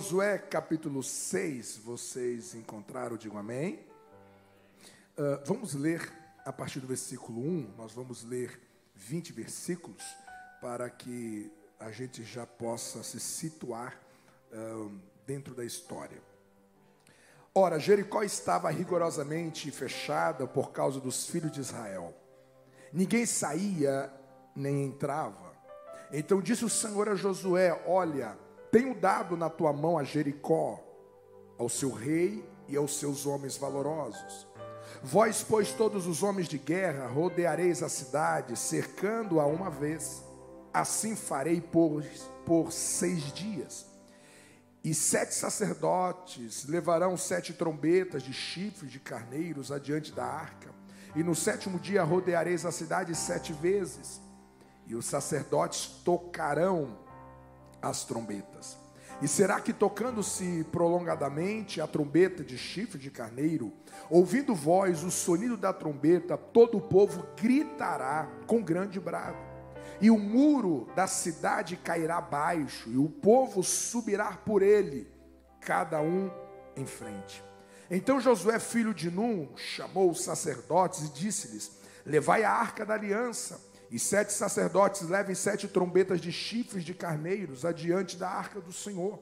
Josué capítulo 6, vocês encontraram, digo amém. Uh, vamos ler a partir do versículo 1, nós vamos ler 20 versículos para que a gente já possa se situar uh, dentro da história. Ora, Jericó estava rigorosamente fechada por causa dos filhos de Israel. Ninguém saía nem entrava. Então disse o Senhor a Josué: Olha, tenho dado na tua mão a Jericó, ao seu rei e aos seus homens valorosos. Vós, pois, todos os homens de guerra, rodeareis a cidade, cercando-a uma vez. Assim farei por, por seis dias. E sete sacerdotes levarão sete trombetas de chifres de carneiros adiante da arca. E no sétimo dia rodeareis a cidade sete vezes. E os sacerdotes tocarão as trombetas. E será que tocando-se prolongadamente a trombeta de chifre de carneiro, ouvindo voz, o sonido da trombeta, todo o povo gritará com grande brado. E o muro da cidade cairá abaixo, e o povo subirá por ele, cada um em frente. Então Josué, filho de Num, chamou os sacerdotes e disse-lhes: Levai a arca da aliança e sete sacerdotes levem sete trombetas de chifres de carneiros adiante da arca do Senhor.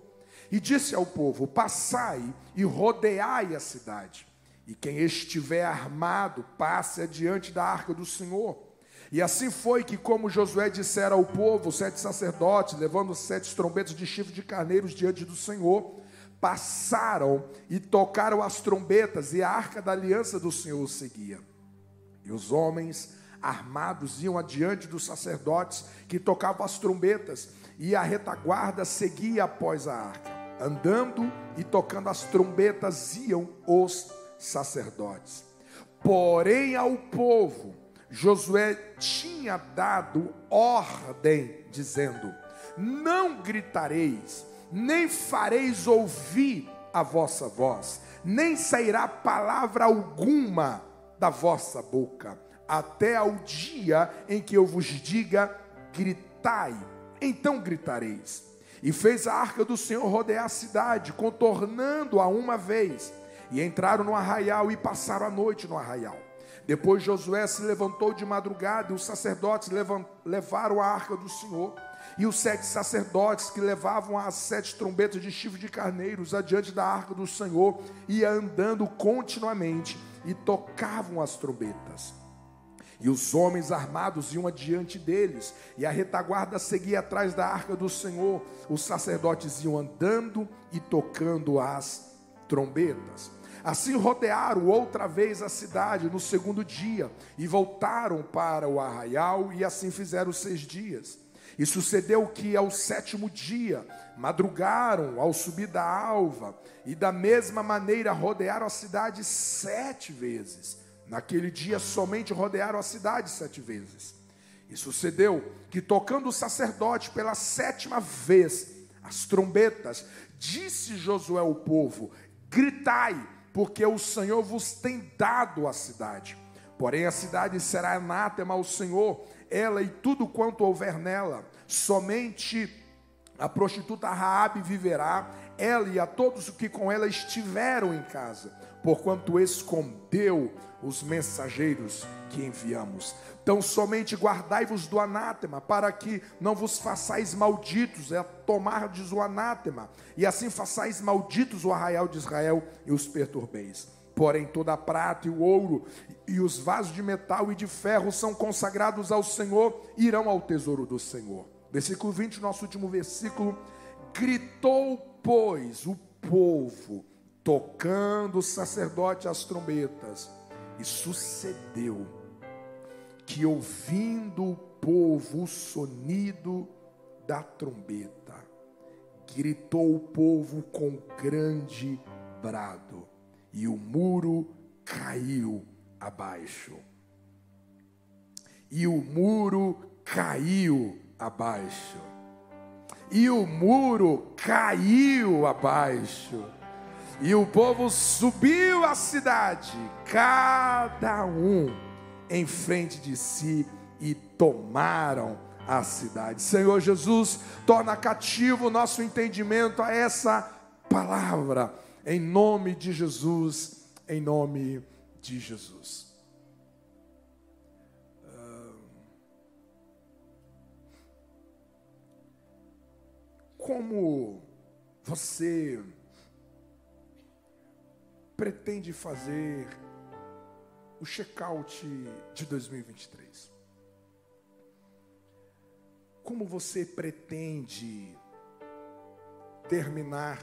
E disse ao povo: Passai e rodeai a cidade. E quem estiver armado, passe adiante da arca do Senhor. E assim foi que, como Josué dissera ao povo, sete sacerdotes, levando sete trombetas de chifre de carneiros diante do Senhor, passaram e tocaram as trombetas, e a arca da aliança do Senhor seguia. E os homens armados iam adiante dos sacerdotes que tocavam as trombetas, e a retaguarda seguia após a arca. Andando e tocando as trombetas iam os sacerdotes. Porém, ao povo, Josué tinha dado ordem, dizendo: Não gritareis, nem fareis ouvir a vossa voz, nem sairá palavra alguma da vossa boca até ao dia em que eu vos diga: gritai, então gritareis. E fez a arca do Senhor rodear a cidade, contornando-a uma vez. E entraram no arraial e passaram a noite no arraial. Depois Josué se levantou de madrugada e os sacerdotes levaram a arca do Senhor. E os sete sacerdotes que levavam as sete trombetas de chifre de carneiros adiante da arca do Senhor, iam andando continuamente e tocavam as trombetas. E os homens armados iam adiante deles, e a retaguarda seguia atrás da arca do Senhor. Os sacerdotes iam andando e tocando as trombetas. Assim rodearam outra vez a cidade no segundo dia, e voltaram para o arraial, e assim fizeram seis dias. E sucedeu que ao sétimo dia madrugaram ao subir da alva, e da mesma maneira rodearam a cidade sete vezes. Naquele dia somente rodearam a cidade sete vezes. E sucedeu que, tocando o sacerdote pela sétima vez as trombetas, disse Josué ao povo: Gritai, porque o Senhor vos tem dado a cidade. Porém, a cidade será anátema ao Senhor, ela e tudo quanto houver nela. Somente a prostituta Raabe viverá, ela e a todos os que com ela estiveram em casa, porquanto escondeu os mensageiros que enviamos. Então somente guardai-vos do anátema, para que não vos façais malditos, é tomardes o anátema, e assim façais malditos o arraial de Israel e os perturbeis. Porém, toda a prata e o ouro e os vasos de metal e de ferro são consagrados ao Senhor, irão ao tesouro do Senhor. Versículo 20, nosso último versículo. Gritou, pois, o povo, tocando o sacerdote as trombetas e sucedeu que, ouvindo o povo o sonido da trombeta, gritou o povo com grande brado, e o muro caiu abaixo. E o muro caiu abaixo. E o muro caiu abaixo e o povo subiu à cidade, cada um em frente de si, e tomaram a cidade. Senhor Jesus, torna cativo o nosso entendimento a essa palavra, em nome de Jesus, em nome de Jesus. Como você pretende fazer o check-out de 2023? Como você pretende terminar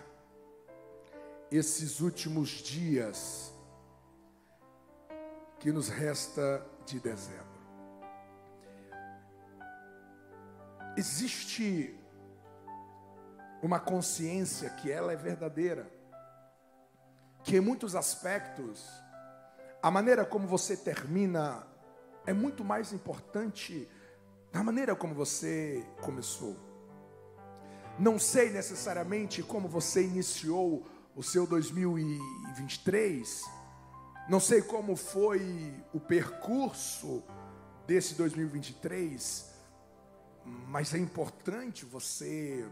esses últimos dias que nos resta de dezembro? Existe uma consciência que ela é verdadeira, que em muitos aspectos a maneira como você termina é muito mais importante da maneira como você começou. Não sei necessariamente como você iniciou o seu 2023, não sei como foi o percurso desse 2023, mas é importante você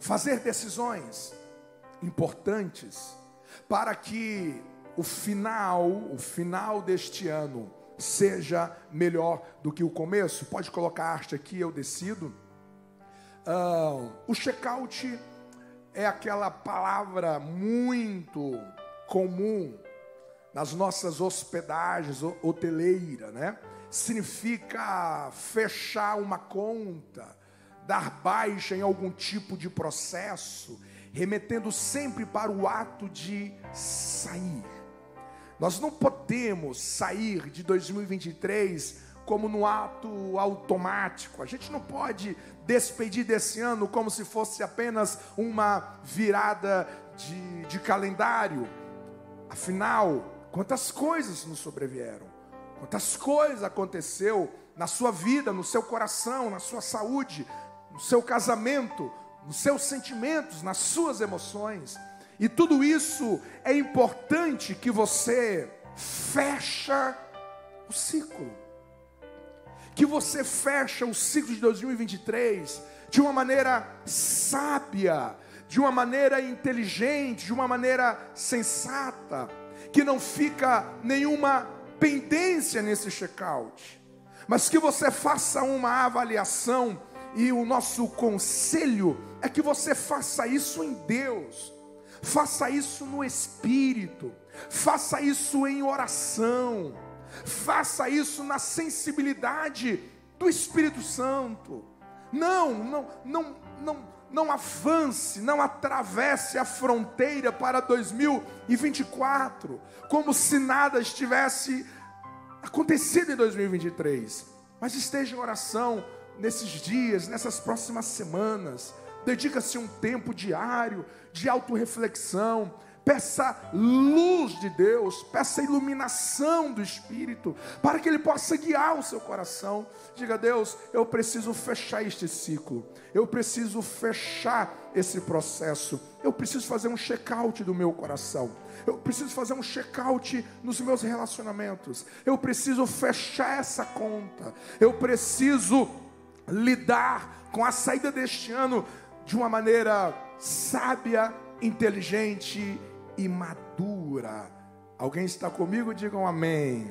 fazer decisões importantes para que o final, o final deste ano seja melhor do que o começo. Pode colocar a arte aqui, eu decido. Uh, o check-out é aquela palavra muito comum nas nossas hospedagens hoteleiras, né? Significa fechar uma conta, dar baixa em algum tipo de processo, remetendo sempre para o ato de sair. Nós não podemos sair de 2023 como no ato automático. A gente não pode despedir desse ano como se fosse apenas uma virada de, de calendário. Afinal, quantas coisas nos sobrevieram, quantas coisas aconteceu na sua vida, no seu coração, na sua saúde, no seu casamento, nos seus sentimentos, nas suas emoções. E tudo isso é importante que você fecha o ciclo. Que você fecha o ciclo de 2023 de uma maneira sábia, de uma maneira inteligente, de uma maneira sensata, que não fica nenhuma pendência nesse check-out, mas que você faça uma avaliação e o nosso conselho é que você faça isso em Deus, faça isso no Espírito, faça isso em oração, faça isso na sensibilidade do Espírito Santo. Não, não, não, não, não avance, não atravesse a fronteira para 2024, como se nada estivesse acontecido em 2023. Mas esteja em oração, nesses dias, nessas próximas semanas. Dedica-se um tempo diário de autorreflexão. Peça luz de Deus, peça iluminação do Espírito, para que Ele possa guiar o seu coração. Diga, Deus, eu preciso fechar este ciclo, eu preciso fechar esse processo, eu preciso fazer um check-out do meu coração, eu preciso fazer um check-out nos meus relacionamentos, eu preciso fechar essa conta, eu preciso lidar com a saída deste ano de uma maneira sábia, inteligente e madura. Alguém está comigo? Digam amém.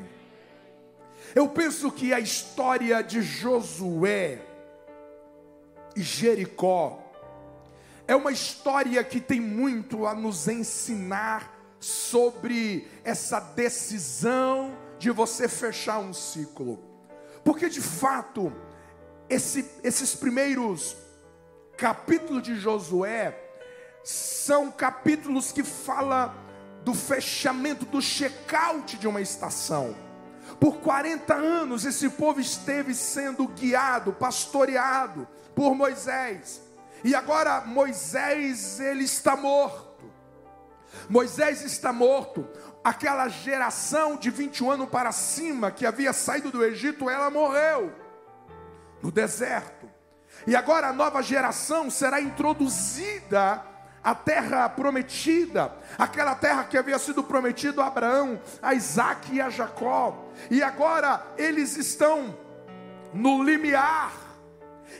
Eu penso que a história de Josué e Jericó é uma história que tem muito a nos ensinar sobre essa decisão de você fechar um ciclo. Porque de fato, esse, esses primeiros capítulos de Josué são capítulos que falam do fechamento, do check-out de uma estação. Por 40 anos esse povo esteve sendo guiado, pastoreado por Moisés. E agora Moisés ele está morto. Moisés está morto. Aquela geração de 21 anos para cima que havia saído do Egito, ela morreu no deserto. E agora a nova geração será introduzida à terra prometida, aquela terra que havia sido prometida a Abraão, a Isaac e a Jacó. E agora eles estão no limiar,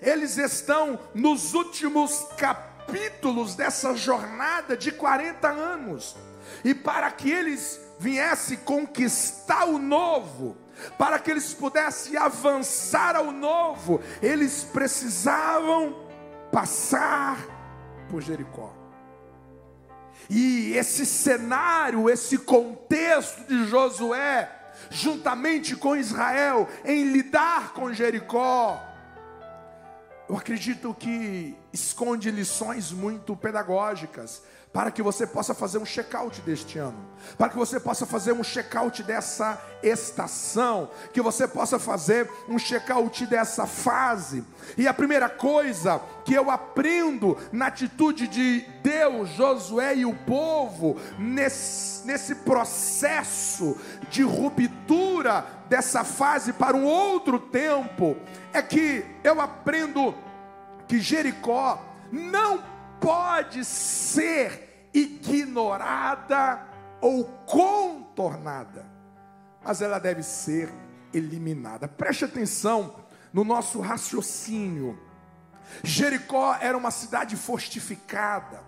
eles estão nos últimos capítulos dessa jornada de 40 anos, e para que eles viessem conquistar o novo, para que eles pudessem avançar ao novo, eles precisavam passar por Jericó. E esse cenário, esse contexto de Josué, juntamente com Israel, em lidar com Jericó, eu acredito que esconde lições muito pedagógicas para que você possa fazer um check-out deste ano, para que você possa fazer um check-out dessa estação, que você possa fazer um check-out dessa fase. E a primeira coisa que eu aprendo na atitude de Deus, Josué e o povo, nesse, nesse processo de ruptura dessa fase para um outro tempo, é que eu aprendo que Jericó não pode ser ignorada ou contornada, mas ela deve ser eliminada. Preste atenção no nosso raciocínio. Jericó era uma cidade fortificada.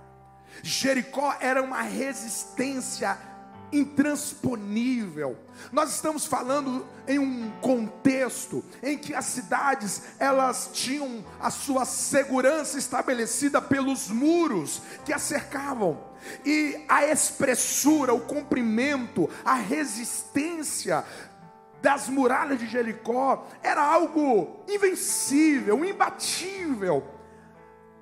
Jericó era uma resistência intransponível. Nós estamos falando em um contexto em que as cidades elas tinham a sua segurança estabelecida pelos muros que a cercavam. E a espessura, o comprimento, a resistência das muralhas de Jericó era algo invencível, imbatível,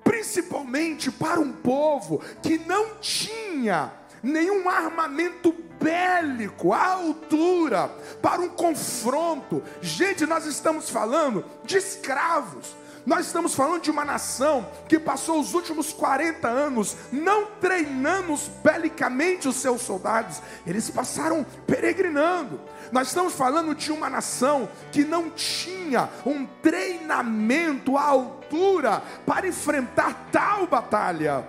principalmente para um povo que não tinha nenhum armamento bélico à altura para um confronto. Gente, nós estamos falando de escravos. Nós estamos falando de uma nação que passou os últimos 40 anos não treinando belicamente os seus soldados, eles passaram peregrinando. Nós estamos falando de uma nação que não tinha um treinamento à altura para enfrentar tal batalha.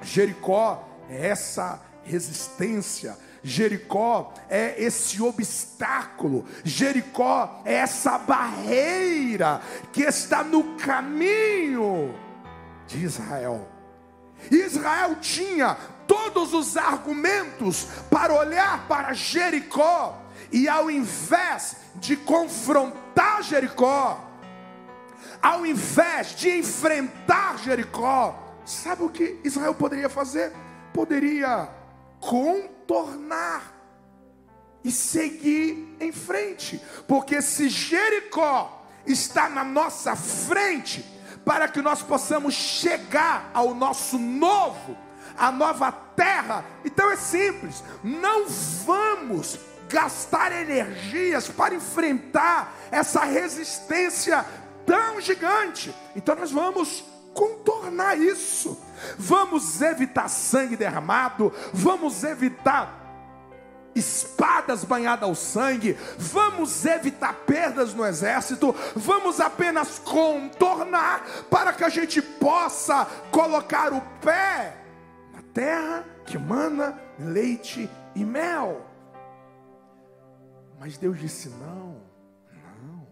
Jericó é essa resistência. Jericó é esse obstáculo, Jericó é essa barreira que está no caminho de Israel. Israel tinha todos os argumentos para olhar para Jericó e ao invés de confrontar Jericó, ao invés de enfrentar Jericó, sabe o que Israel poderia fazer? Poderia contornar e seguir em frente, porque se Jericó está na nossa frente, para que nós possamos chegar ao nosso novo, a nova terra, então é simples, não vamos gastar energias para enfrentar essa resistência tão gigante, então nós vamos contornar isso. Vamos evitar sangue derramado, vamos evitar espadas banhadas ao sangue, vamos evitar perdas no exército, vamos apenas contornar para que a gente possa colocar o pé na terra que mana leite e mel. Mas Deus disse: não, não,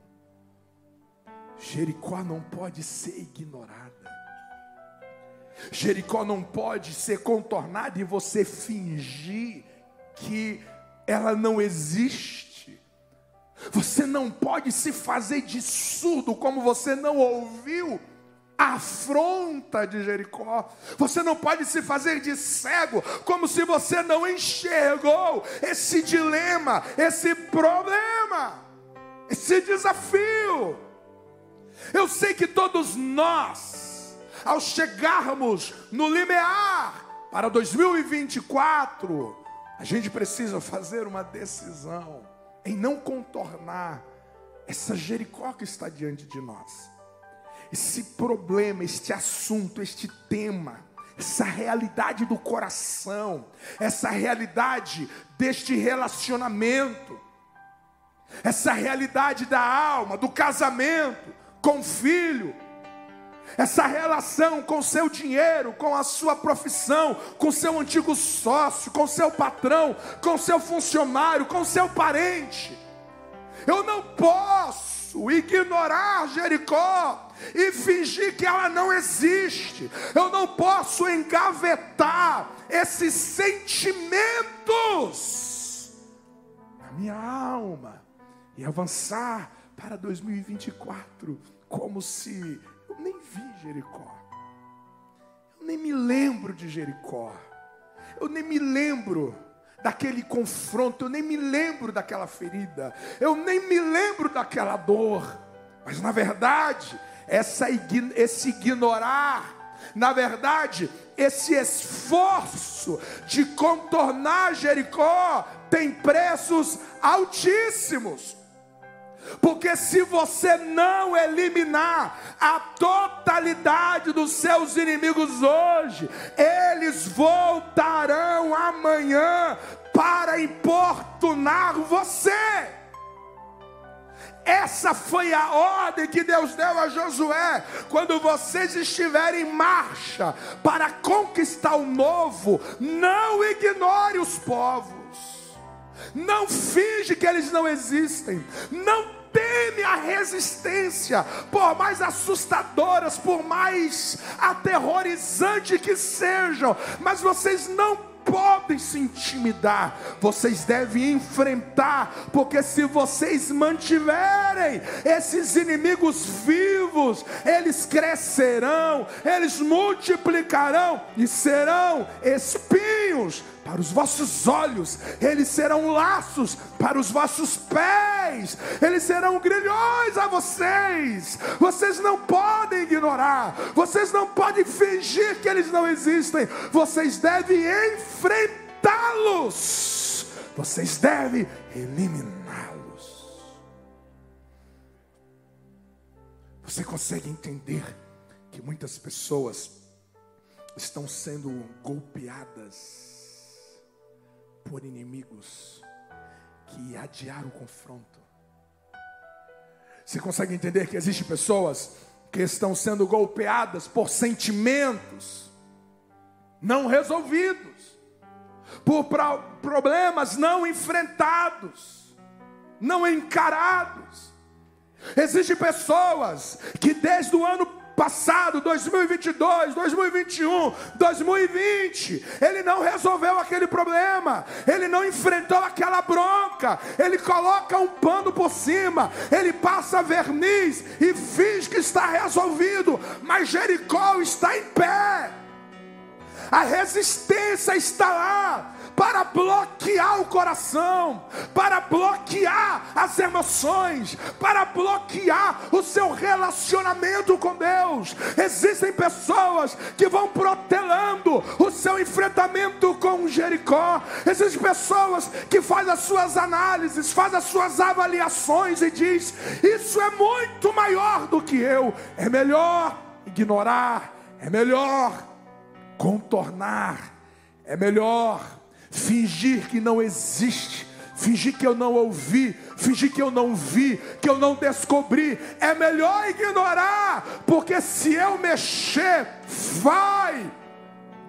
Jericó não pode ser ignorado. Jericó não pode ser contornada e você fingir que ela não existe. Você não pode se fazer de surdo como você não ouviu a afronta de Jericó. Você não pode se fazer de cego como se você não enxergou esse dilema, esse problema, esse desafio. Eu sei que todos nós ao chegarmos no limiar para 2024, a gente precisa fazer uma decisão em não contornar essa Jericó que está diante de nós. Esse problema, este assunto, este tema, essa realidade do coração, essa realidade deste relacionamento, essa realidade da alma, do casamento com o filho, essa relação com seu dinheiro, com a sua profissão, com seu antigo sócio, com seu patrão, com seu funcionário, com seu parente. Eu não posso ignorar Jericó e fingir que ela não existe. Eu não posso engavetar esses sentimentos na minha alma e avançar para 2024 como se eu nem vi Jericó. Eu nem me lembro de Jericó. Eu nem me lembro daquele confronto, eu nem me lembro daquela ferida, eu nem me lembro daquela dor. Mas na verdade, essa, esse ignorar, na verdade, esse esforço de contornar Jericó tem preços altíssimos. Porque se você não eliminar a totalidade dos seus inimigos hoje, eles voltarão amanhã para importunar você. Essa foi a ordem que Deus deu a Josué. Quando vocês estiverem em marcha para conquistar o novo, não ignore os povos. Não finge que eles não existem. Não teme a resistência, por mais assustadoras, por mais aterrorizante que sejam, mas vocês não podem se intimidar, vocês devem enfrentar, porque se vocês mantiverem esses inimigos vivos, eles crescerão, eles multiplicarão e serão para os vossos olhos, eles serão laços para os vossos pés, eles serão grilhões a vocês. Vocês não podem ignorar, vocês não podem fingir que eles não existem, vocês devem enfrentá-los, vocês devem eliminá-los. Você consegue entender que muitas pessoas estão sendo golpeadas por inimigos que adiaram o confronto. Você consegue entender que existem pessoas que estão sendo golpeadas por sentimentos não resolvidos, por problemas não enfrentados, não encarados. Existem pessoas que desde o ano passado, 2022, 2021, 2020, ele não resolveu aquele problema, ele não enfrentou aquela bronca, ele coloca um pano por cima, ele passa verniz e finge que está resolvido, mas Jericó está em pé. A resistência está lá, para bloquear o coração, para bloquear as emoções, para bloquear o seu relacionamento com Deus. Existem pessoas que vão protelando o seu enfrentamento com Jericó. Existem pessoas que fazem as suas análises, fazem as suas avaliações e diz: isso é muito maior do que eu. É melhor ignorar, é melhor contornar, é melhor fingir que não existe, fingir que eu não ouvi, fingir que eu não vi, que eu não descobri, é melhor ignorar, porque se eu mexer, vai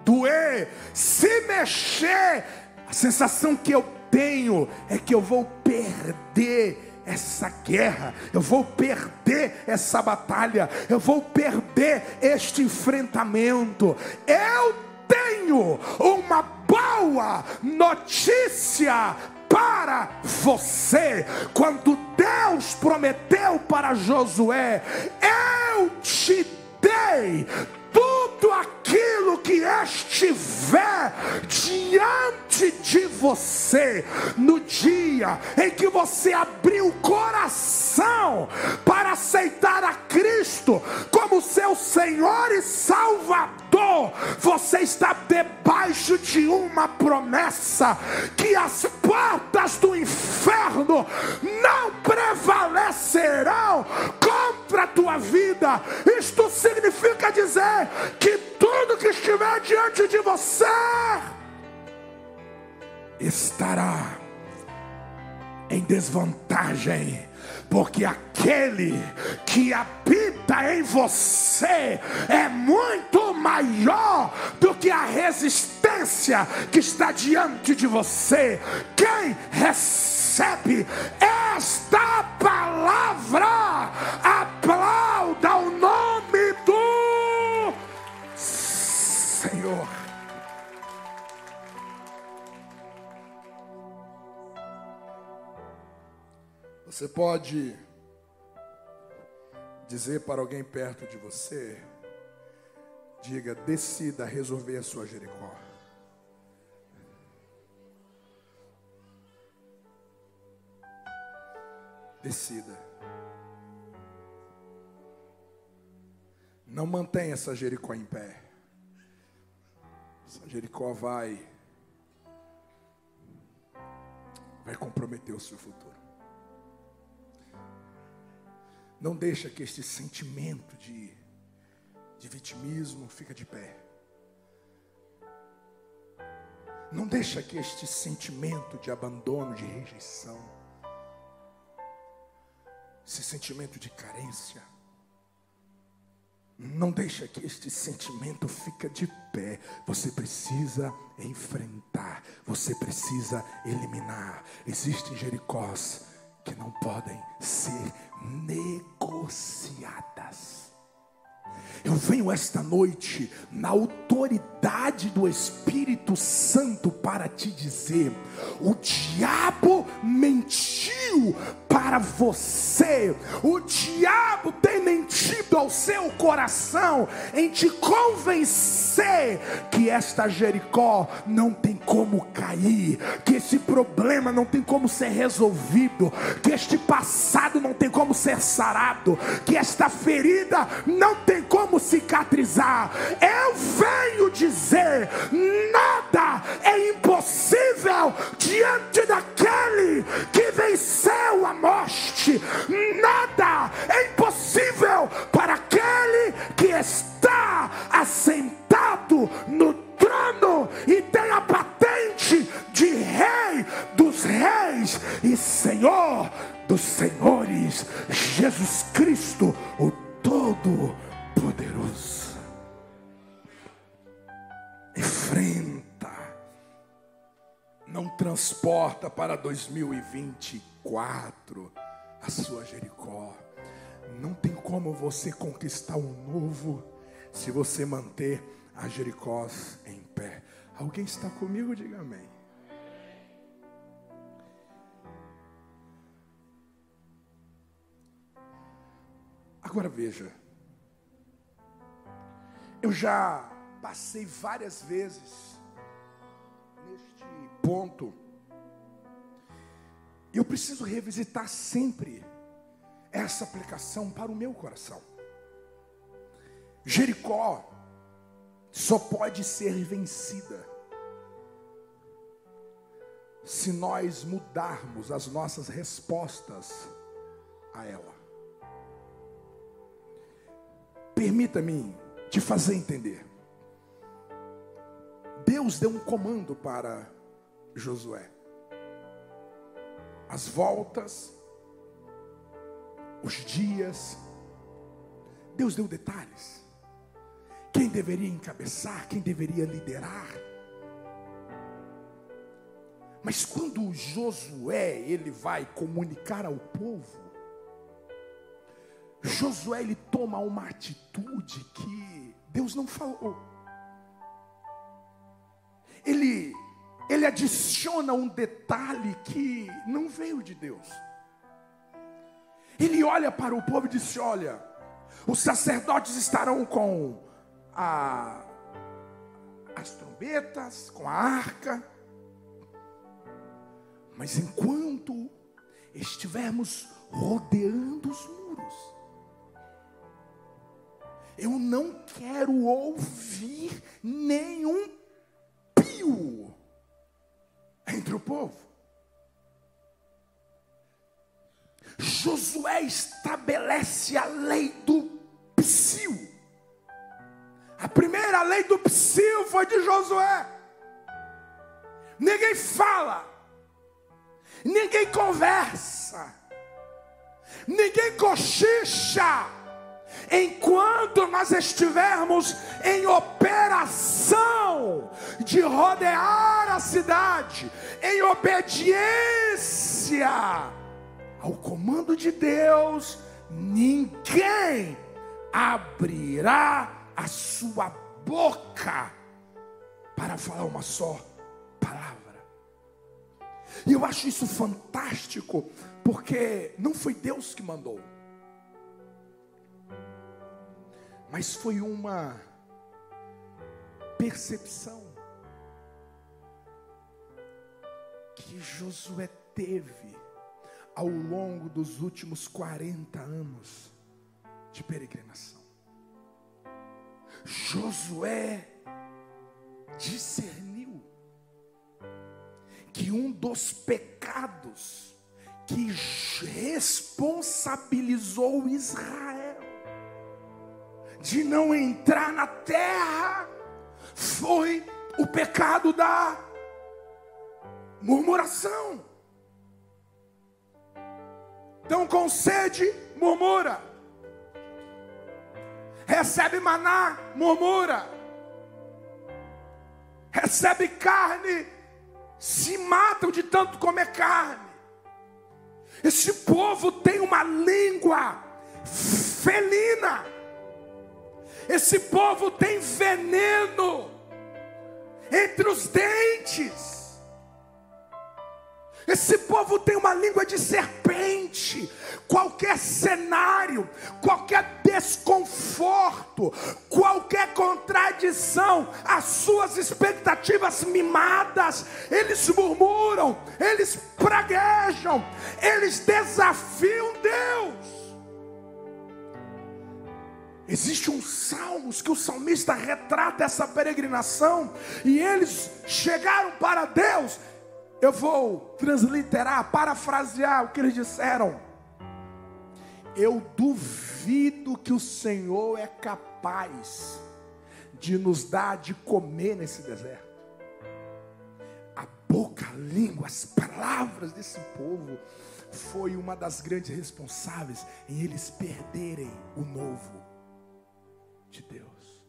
doer. Se mexer, a sensação que eu tenho é que eu vou perder essa guerra, eu vou perder essa batalha, eu vou perder este enfrentamento. Eu tenho uma boa notícia para você. Quando Deus prometeu para Josué: Eu te dei tudo aquilo que estiver diante de você, no dia em que você abriu o coração para aceitar a Cristo como seu Senhor e Salvador, você está debaixo de uma promessa que as portas do inferno não prevalecerão contra a tua vida. Isto significa dizer que tudo que estiver diante de você estará em desvantagem, porque aquele que habita em você é muito maior do que a resistência que está diante de você. Quem recebe esta palavra, aplauda o nome do Senhor. Você pode dizer para alguém perto de você, diga, decida resolver a sua Jericó. Decida. Não mantenha essa Jericó em pé. Essa Jericó vai vai comprometer o seu futuro. Não deixa que este sentimento de, de vitimismo fica de pé. Não deixa que este sentimento de abandono, de rejeição, esse sentimento de carência, não deixa que este sentimento fique de pé. Você precisa enfrentar, você precisa eliminar. Existem Jericós que não podem ser negociadas. Eu venho esta noite na autoridade do Espírito Santo para te dizer: o diabo mentiu para você, o diabo tem mentido ao seu coração em te convencer que esta Jericó não tem como cair, que esse problema não tem como ser resolvido, que este passado não tem como ser sarado, que esta ferida não tem como cicatrizar. Eu venho dizer: nada é impossível diante daquele que venceu a morte. Nada é impossível para aquele que está assentado no trono e tem a patente de Rei dos Reis e Senhor dos Senhores, Jesus Cristo, o Todo-Poderoso. Enfrenta, não transporta para 2024 a sua Jericó. Não tem como você conquistar um novo se você manter a Jericós em pé. Alguém está comigo? Diga amém. Agora veja, eu já passei várias vezes neste ponto, e eu preciso revisitar sempre essa aplicação para o meu coração. Jericó só pode ser vencida se nós mudarmos as nossas respostas a ela. Permita-me te fazer entender. Deus deu um comando para Josué. As voltas, os dias, Deus deu detalhes quem deveria encabeçar, quem deveria liderar. Mas quando Josué ele vai comunicar ao povo, Josué ele toma uma atitude que Deus não falou. Ele ele adiciona um detalhe que não veio de Deus. Ele olha para o povo e disse: Olha, os sacerdotes estarão com a, as trombetas, com a arca. Mas enquanto estivermos rodeando os muros, eu não quero ouvir nenhum pio entre o povo. Josué estabelece a lei do psiu. A primeira lei do psil foi de Josué. Ninguém fala, ninguém conversa, ninguém cochicha, enquanto nós estivermos em operação. de rodear a cidade em obediência ao comando de Deus, ninguém abrirá a sua boca para falar uma só palavra. E eu acho isso fantástico, porque não foi Deus que mandou, mas foi uma percepção que Josué teve ao longo dos últimos 40 anos de peregrinação. Josué discerniu que um dos pecados que responsabilizou Israel de não entrar na terra foi o pecado da murmuração. Então, com sede, murmura. Recebe maná, murmura. Recebe carne, se matam de tanto comer carne. Esse povo tem uma língua felina. Esse povo tem veneno entre os dentes. Esse povo tem uma língua de serpente. Qualquer cenário, qualquer desconforto, qualquer contradição, as suas expectativas mimadas, eles murmuram, eles praguejam, eles desafiam Deus. Existe um salmos que o salmista retrata essa peregrinação e eles chegaram para Deus eu vou transliterar, parafrasear o que eles disseram. Eu duvido que o Senhor é capaz de nos dar de comer nesse deserto. A boca, a língua, as palavras desse povo foi uma das grandes responsáveis em eles perderem o novo de Deus.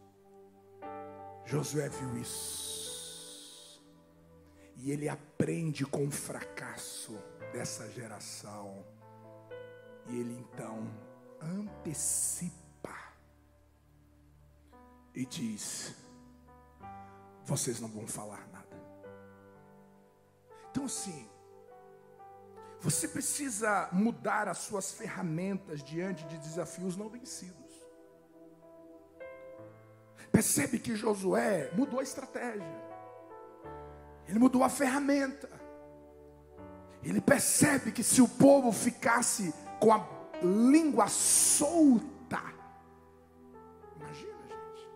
Josué viu isso. E ele aprende com o fracasso dessa geração. E ele então antecipa e diz: Vocês não vão falar nada. Então, assim, você precisa mudar as suas ferramentas diante de desafios não vencidos. Percebe que Josué mudou a estratégia. Ele mudou a ferramenta. Ele percebe que se o povo ficasse com a língua solta, imagina, gente,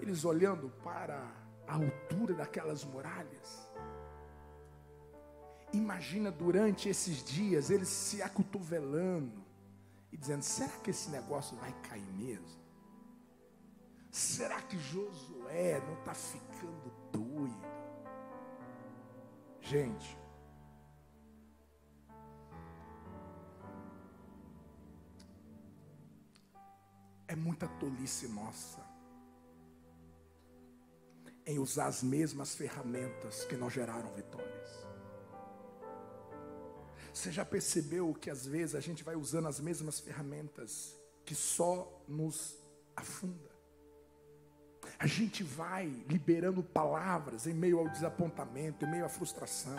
eles olhando para a altura daquelas muralhas. Imagina durante esses dias eles se acotovelando e dizendo: será que esse negócio vai cair mesmo? Será que Josué não está ficando doido? Gente, é muita tolice nossa em usar as mesmas ferramentas que não geraram vitórias. Você já percebeu que às vezes a gente vai usando as mesmas ferramentas que só nos afunda? A gente vai liberando palavras em meio ao desapontamento, em meio à frustração.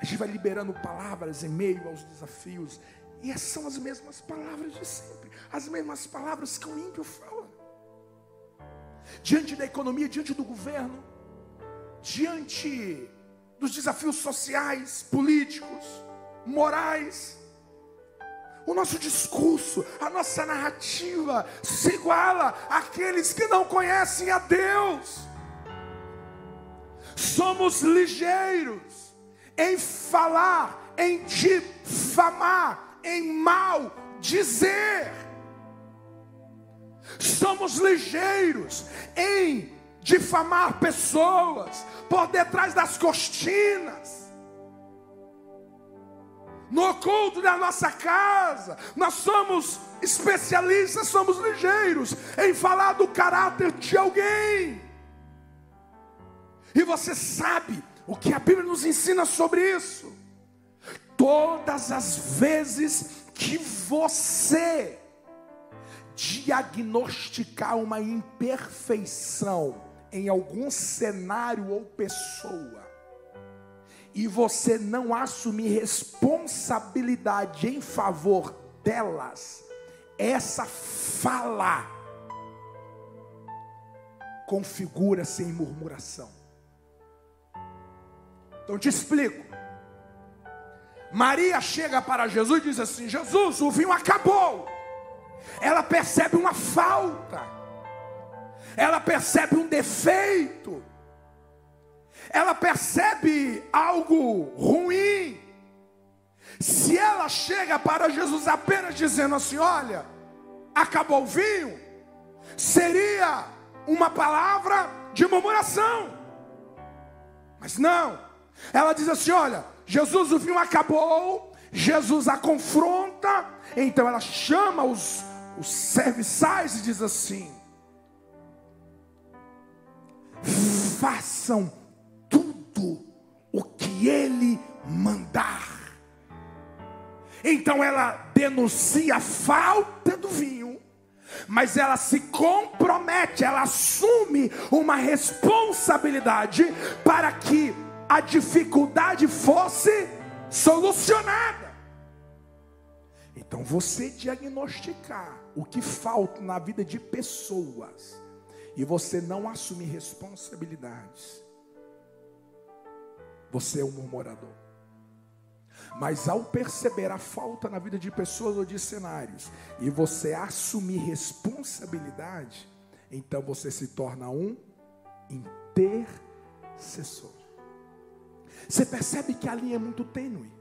A gente vai liberando palavras em meio aos desafios. E são as mesmas palavras de sempre, as mesmas palavras que o ímpio fala. Diante da economia, diante do governo, diante dos desafios sociais, políticos, morais, o nosso discurso, a nossa narrativa se iguala àqueles que não conhecem a Deus. Somos ligeiros em falar, em difamar, em mal dizer. Somos ligeiros em difamar pessoas por detrás das cortinas no oculto da nossa casa. Nós somos especialistas, somos ligeiros em falar do caráter de alguém. E você sabe o que a Bíblia nos ensina sobre isso. Todas as vezes que você diagnosticar uma imperfeição em algum cenário ou pessoa, e você não assumir responsabilidade em favor delas, essa fala configura-se em murmuração. Então te explico. Maria chega para Jesus e diz assim: Jesus, o vinho acabou. Ela percebe uma falta, ela percebe um defeito, ela percebe algo ruim. Se ela chega para Jesus apenas dizendo assim: Olha, acabou o vinho, seria uma palavra de murmuração. Mas não, ela diz assim: olha, Jesus, o vinho acabou. Jesus a confronta. Então ela chama os, os serviçais e diz assim: façam ele mandar. Então ela denuncia a falta do vinho, mas ela se compromete, ela assume uma responsabilidade para que a dificuldade fosse solucionada. Então, você diagnosticar o que falta na vida de pessoas e você não assumir responsabilidades, você é um murmurador. Mas ao perceber a falta na vida de pessoas ou de cenários e você assumir responsabilidade, então você se torna um intercessor. Você percebe que a linha é muito tênue.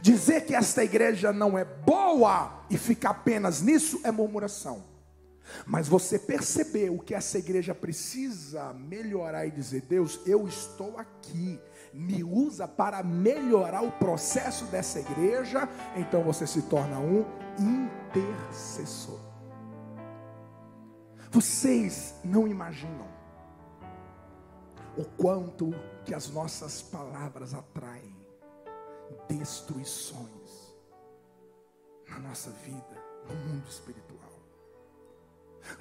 Dizer que esta igreja não é boa e ficar apenas nisso é murmuração. Mas você perceber o que essa igreja precisa melhorar e dizer: Deus, eu estou aqui, me usa para melhorar o processo dessa igreja, então você se torna um intercessor. Vocês não imaginam o quanto que as nossas palavras atraem destruições na nossa vida, no mundo espiritual.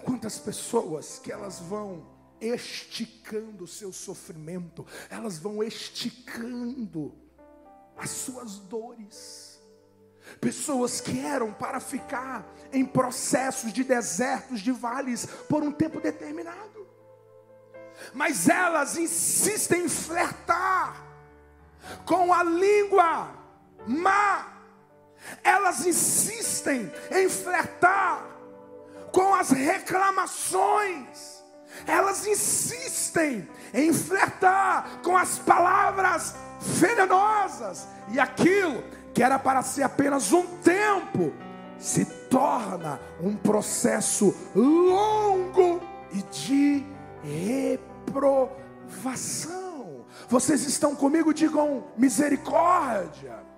Quantas pessoas que elas vão esticando o seu sofrimento, elas vão esticando as suas dores. Pessoas que eram para ficar em processos de desertos, de vales, por um tempo determinado mas elas insistem em flertar com a língua má. Elas insistem em flertar com as reclamações. Elas insistem em flertar com as palavras venenosas. E aquilo que era para ser apenas um tempo, se torna um processo longo e de reprovação. Vocês estão comigo? Digam misericórdia.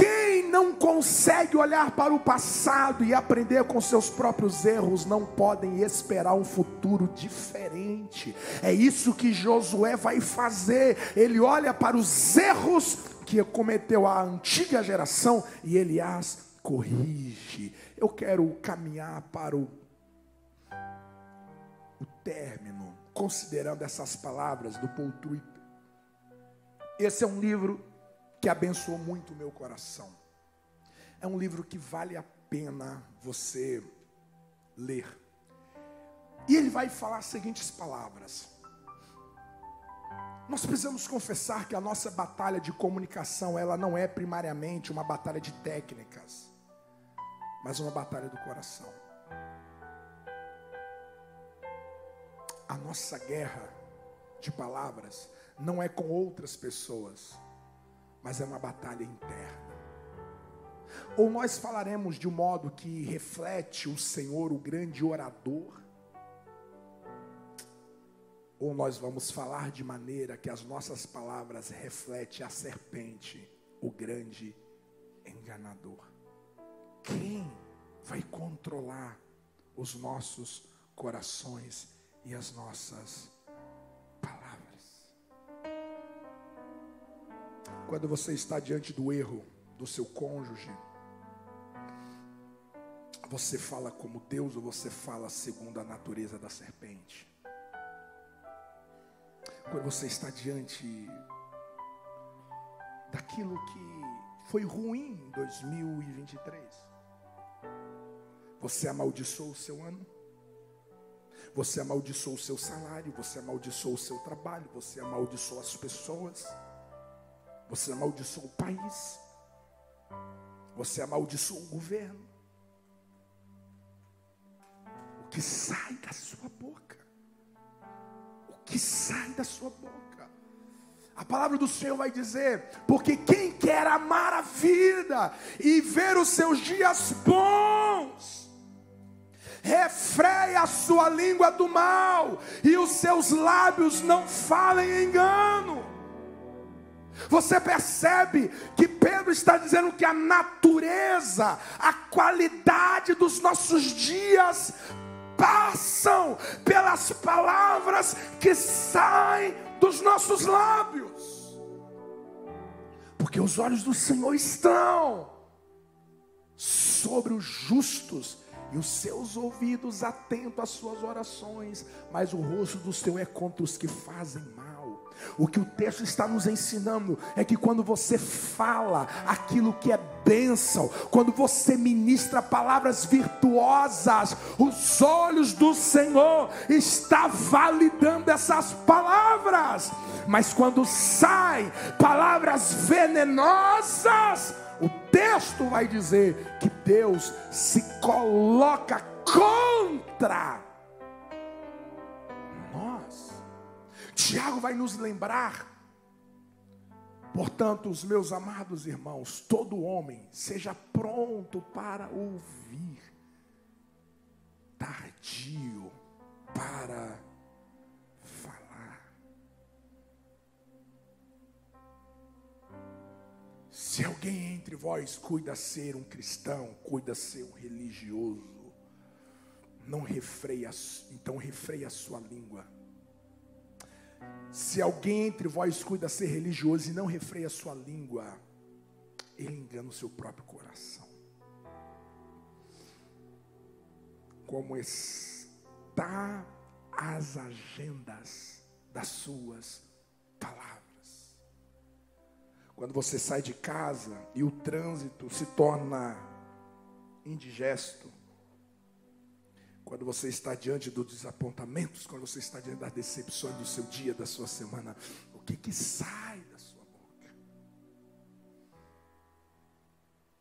Quem não consegue olhar para o passado e aprender com seus próprios erros, não podem esperar um futuro diferente. É isso que Josué vai fazer. Ele olha para os erros que cometeu a antiga geração e ele as corrige. Eu quero caminhar para o o término, considerando essas palavras do Paul. Esse é um livro que abençoou muito o meu coração. É um livro que vale a pena você ler. E ele vai falar as seguintes palavras. Nós precisamos confessar que a nossa batalha de comunicação, ela não é primariamente uma batalha de técnicas, mas uma batalha do coração. A nossa guerra de palavras não é com outras pessoas, mas é uma batalha interna. Ou nós falaremos de um modo que reflete o Senhor, o grande orador, ou nós vamos falar de maneira que as nossas palavras refletem a serpente, o grande enganador. Quem vai controlar os nossos corações e as nossas Quando você está diante do erro do seu cônjuge, você fala como Deus ou você fala segundo a natureza da serpente? Quando você está diante daquilo que foi ruim em 2023, você amaldiçoou o seu ano? Você amaldiçoou o seu salário, você amaldiçoou o seu trabalho, você amaldiçoou as pessoas, você amaldiçoou o país, você amaldiçoou o governo. O que sai da sua boca, o que sai da sua boca. A palavra do Senhor vai dizer: porque quem quer amar a vida e ver os seus dias bons, refreia a sua língua do mal, e os seus lábios não falem engano. Você percebe que Pedro está dizendo que a natureza, a qualidade dos nossos dias passam pelas palavras que saem dos nossos lábios. Porque os olhos do Senhor estão sobre os justos e os seus ouvidos atentos às suas orações, mas o rosto do Senhor é contra os que fazem mal. O que o texto está nos ensinando é que quando você fala aquilo que é bênção, quando você ministra palavras virtuosas, os olhos do Senhor está validando essas palavras. Mas quando saem palavras venenosas, o texto vai dizer que Deus se coloca contra Tiago vai nos lembrar. Portanto, os meus amados irmãos, todo homem seja pronto para ouvir, tardio para Se alguém entre vós cuida ser um cristão, cuida ser um religioso, não refreia, então refreia a sua língua. Se alguém entre vós cuida ser religioso e não refreia sua língua, ele engana o seu próprio coração. Como está as agendas das suas palavras. Quando você sai de casa e o trânsito se torna indigesto. Quando você está diante dos desapontamentos, quando você está diante das decepções do seu dia, da sua semana, o que que sai da sua boca?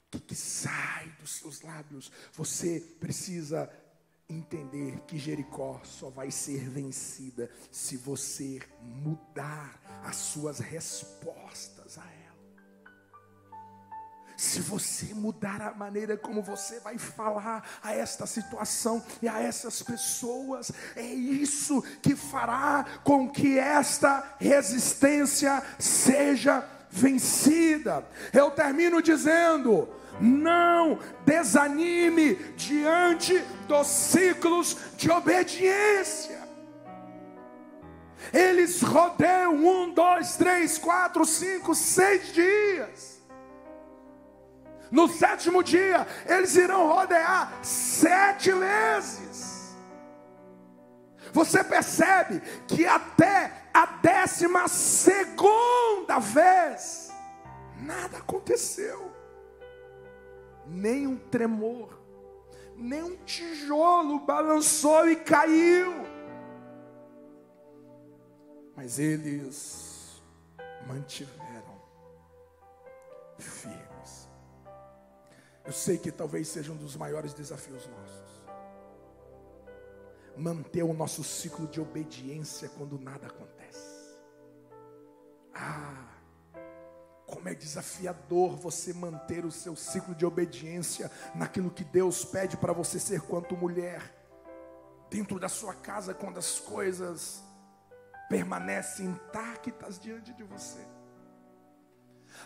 O que que sai dos seus lábios? Você precisa entender que Jericó só vai ser vencida se você mudar as suas respostas se você mudar a maneira como você vai falar a esta situação e a essas pessoas, é isso que fará com que esta resistência seja vencida. Eu termino dizendo: não desanime diante dos ciclos de obediência. Eles rodeiam um, dois, três, quatro, cinco, seis dias. No sétimo dia, eles irão rodear sete vezes. Você percebe que até a décima segunda vez, nada aconteceu, nem um tremor, nem um tijolo balançou e caiu. Mas eles mantiveram firme. Eu sei que talvez seja um dos maiores desafios nossos. Manter o nosso ciclo de obediência quando nada acontece. Ah, como é desafiador você manter o seu ciclo de obediência naquilo que Deus pede para você ser quanto mulher, dentro da sua casa, quando as coisas permanecem intactas diante de você.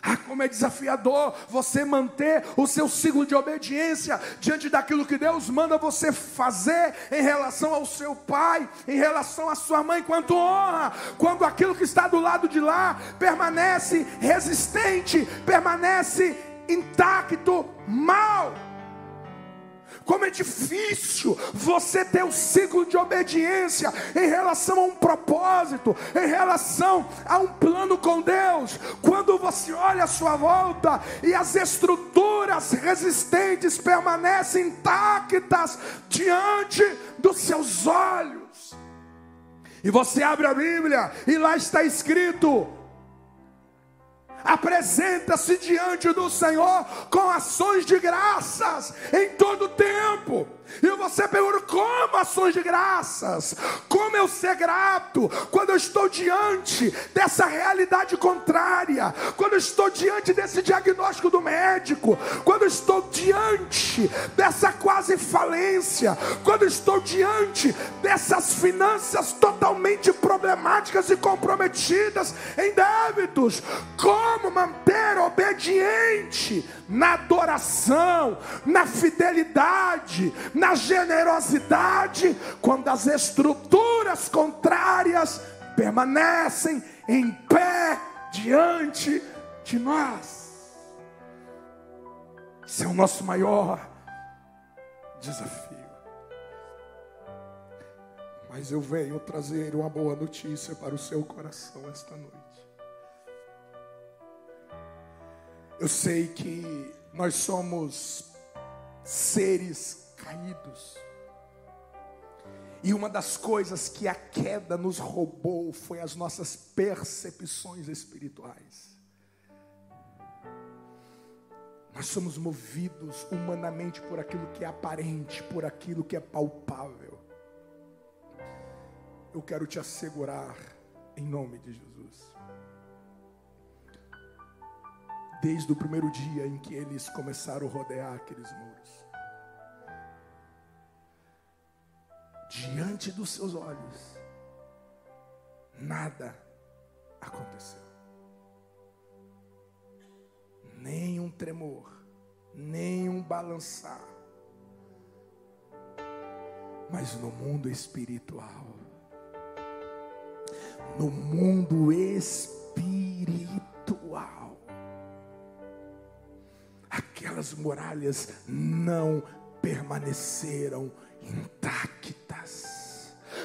Ah, como é desafiador você manter o seu ciclo de obediência diante daquilo que Deus manda você fazer em relação ao seu pai, em relação à sua mãe, quanto honra, quando aquilo que está do lado de lá permanece resistente, permanece intacto, mal. Como é difícil você ter um ciclo de obediência em relação a um propósito, em relação a um plano com Deus. Quando você olha à sua volta e as estruturas resistentes permanecem intactas diante dos seus olhos. E você abre a Bíblia e lá está escrito: apresenta-se diante do Senhor com ações de graças em todo tempo. E você pergunta: como ações de graças? Como eu ser grato quando eu estou diante dessa realidade contrária? Quando eu estou diante desse diagnóstico do médico? Quando eu estou diante dessa quase falência? Quando eu estou diante dessas finanças totalmente problemáticas e comprometidas em débitos? Como manter obediente na adoração, na fidelidade, na generosidade, quando as estruturas contrárias permanecem em pé diante de nós. Esse é o nosso maior desafio. Mas eu venho trazer uma boa notícia para o seu coração esta noite. Eu sei que nós somos seres caídos. E uma das coisas que a queda nos roubou foi as nossas percepções espirituais. Nós somos movidos humanamente por aquilo que é aparente, por aquilo que é palpável. Eu quero te assegurar, em nome de Jesus, desde o primeiro dia em que eles começaram a rodear aqueles muros. Diante dos seus olhos, nada aconteceu. Nem um tremor, nem um balançar. Mas no mundo espiritual, no mundo espiritual, aquelas muralhas não permaneceram intactas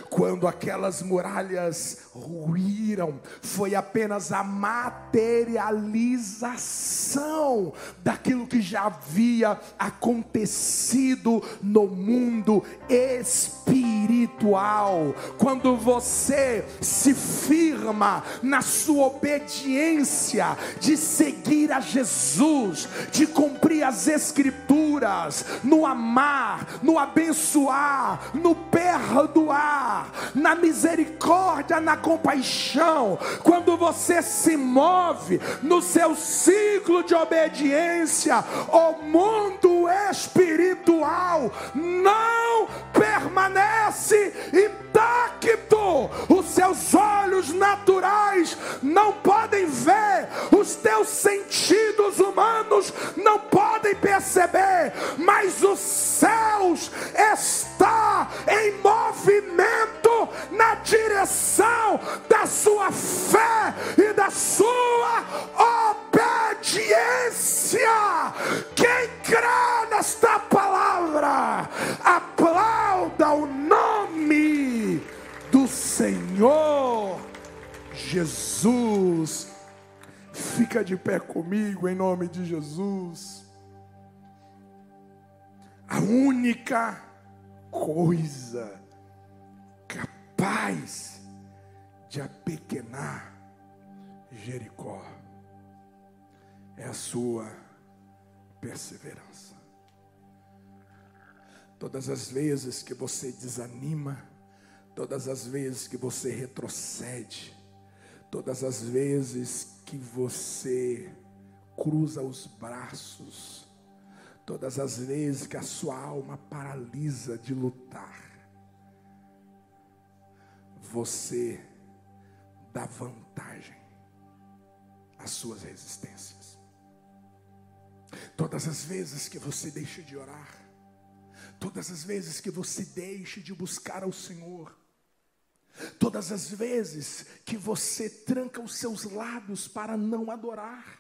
quando aquelas muralhas ruíram, foi apenas a materialização daquilo que já havia acontecido no mundo espiritual. Quando você se firma na sua obediência de seguir a Jesus, de cumprir as Escrituras, no amar, no abençoar, no perdoar na misericórdia, na compaixão, quando você se move no seu ciclo de obediência, o mundo espiritual não intacto. Os seus olhos naturais não podem ver, os teus sentidos humanos não podem perceber, mas os céus está em movimento na direção da sua fé e da sua obediência. Quem crê nesta palavra, aplauda o Senhor Jesus. Fica de pé comigo em nome de Jesus. A única coisa capaz de apequenar Jericó é a sua perseverança. Todas as vezes que você desanima, todas as vezes que você retrocede, todas as vezes que você cruza os braços, todas as vezes que a sua alma paralisa de lutar, você dá vantagem as suas resistências. Todas as vezes que você deixa de orar, todas as vezes que você deixa de buscar ao Senhor, todas as vezes que você tranca os seus lábios para não adorar,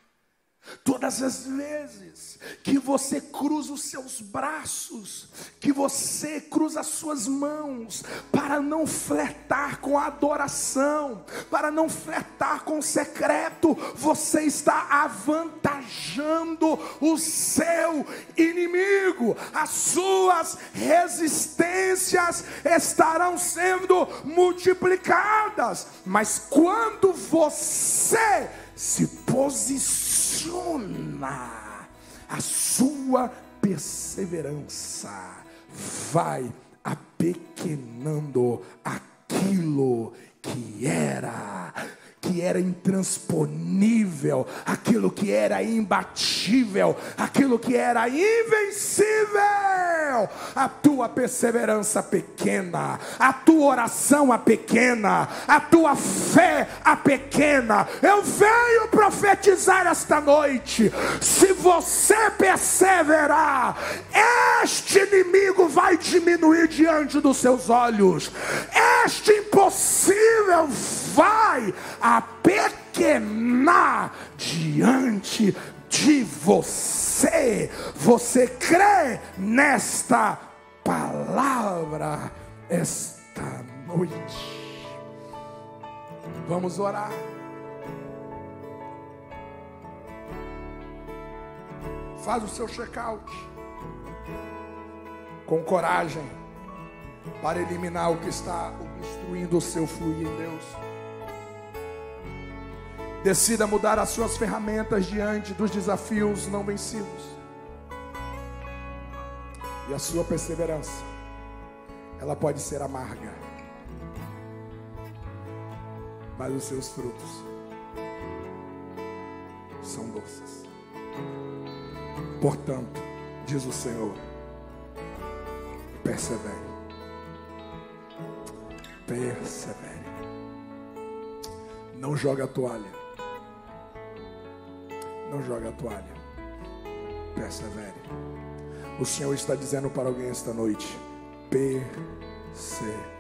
Todas as vezes que você cruza os seus braços, que você cruza as suas mãos, para não flertar com a adoração, para não flertar com o secreto, você está avantajando o seu inimigo, as suas resistências estarão sendo multiplicadas, mas quando você se posiciona, a sua perseverança. Vai apequenando aquilo que era que era intransponível, aquilo que era imbatível, aquilo que era invencível. A tua perseverança pequena, a tua oração a pequena, a tua fé a pequena. Eu venho profetizar esta noite. Se você perseverar, este inimigo vai diminuir diante dos seus olhos. Este impossível vai apequenar diante de você. Você crê nesta palavra esta noite? Vamos orar. Faz o seu check-out com coragem para eliminar o que está obstruindo o seu fluir em Deus. Decida mudar as suas ferramentas diante dos desafios não vencidos. E a sua perseverança, ela pode ser amarga, mas os seus frutos são doces. Portanto, diz o Senhor, persevere. Persevere. Não joga a toalha. Não joga a toalha. Persevere. O Senhor está dizendo para alguém esta noite: persevere.